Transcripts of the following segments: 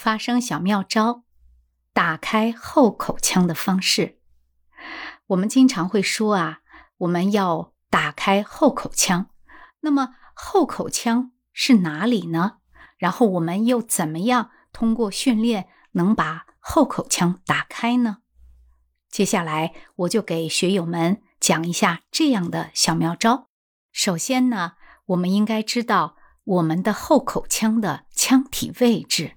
发声小妙招，打开后口腔的方式。我们经常会说啊，我们要打开后口腔。那么后口腔是哪里呢？然后我们又怎么样通过训练能把后口腔打开呢？接下来我就给学友们讲一下这样的小妙招。首先呢，我们应该知道我们的后口腔的腔体位置。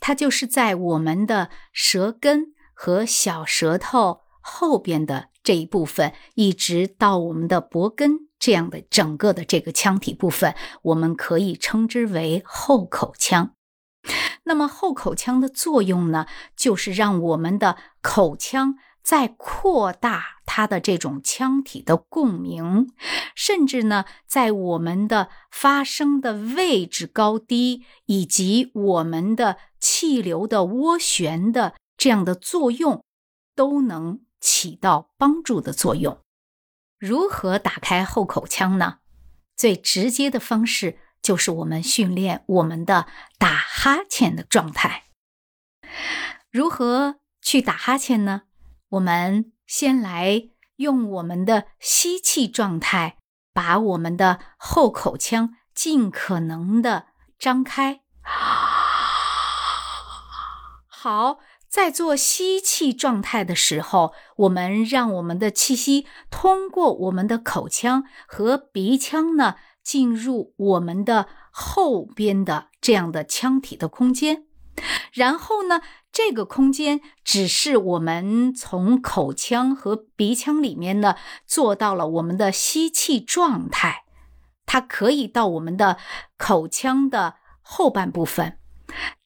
它就是在我们的舌根和小舌头后边的这一部分，一直到我们的脖根这样的整个的这个腔体部分，我们可以称之为后口腔。那么后口腔的作用呢，就是让我们的口腔。在扩大它的这种腔体的共鸣，甚至呢，在我们的发声的位置高低，以及我们的气流的涡旋的这样的作用，都能起到帮助的作用。如何打开后口腔呢？最直接的方式就是我们训练我们的打哈欠的状态。如何去打哈欠呢？我们先来用我们的吸气状态，把我们的后口腔尽可能的张开。好，在做吸气状态的时候，我们让我们的气息通过我们的口腔和鼻腔呢，进入我们的后边的这样的腔体的空间。然后呢，这个空间只是我们从口腔和鼻腔里面呢做到了我们的吸气状态，它可以到我们的口腔的后半部分。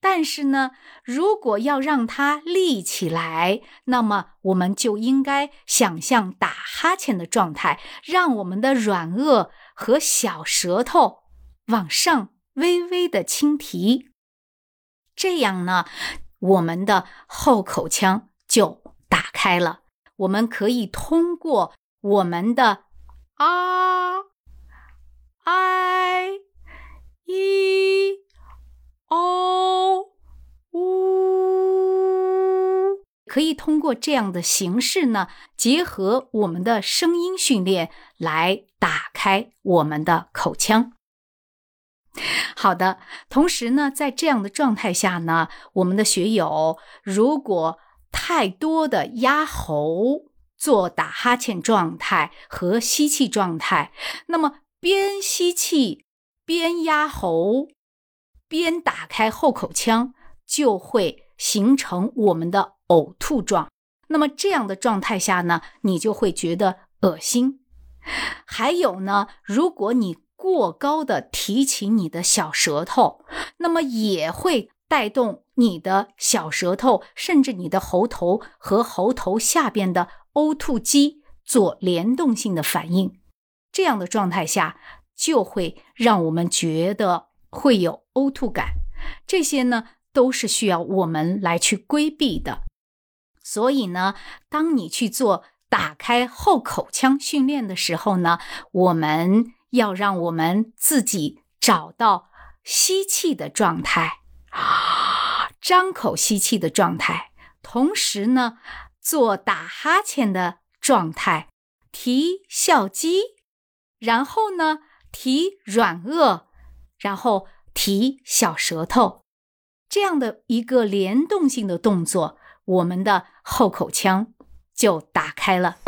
但是呢，如果要让它立起来，那么我们就应该想象打哈欠的状态，让我们的软腭和小舌头往上微微的轻提。这样呢，我们的后口腔就打开了。我们可以通过我们的啊、i、e、o、u，可以通过这样的形式呢，结合我们的声音训练来打开我们的口腔。好的，同时呢，在这样的状态下呢，我们的学友如果太多的压喉做打哈欠状态和吸气状态，那么边吸气边压喉，边打开后口腔，就会形成我们的呕吐状。那么这样的状态下呢，你就会觉得恶心。还有呢，如果你过高的提起你的小舌头，那么也会带动你的小舌头，甚至你的喉头和喉头下边的呕吐肌做联动性的反应。这样的状态下，就会让我们觉得会有呕吐感。这些呢，都是需要我们来去规避的。所以呢，当你去做打开后口腔训练的时候呢，我们。要让我们自己找到吸气的状态，张口吸气的状态，同时呢，做打哈欠的状态，提笑肌，然后呢，提软腭，然后提小舌头，这样的一个联动性的动作，我们的后口腔就打开了。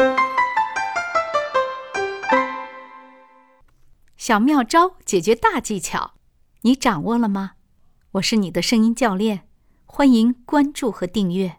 小妙招解决大技巧，你掌握了吗？我是你的声音教练，欢迎关注和订阅。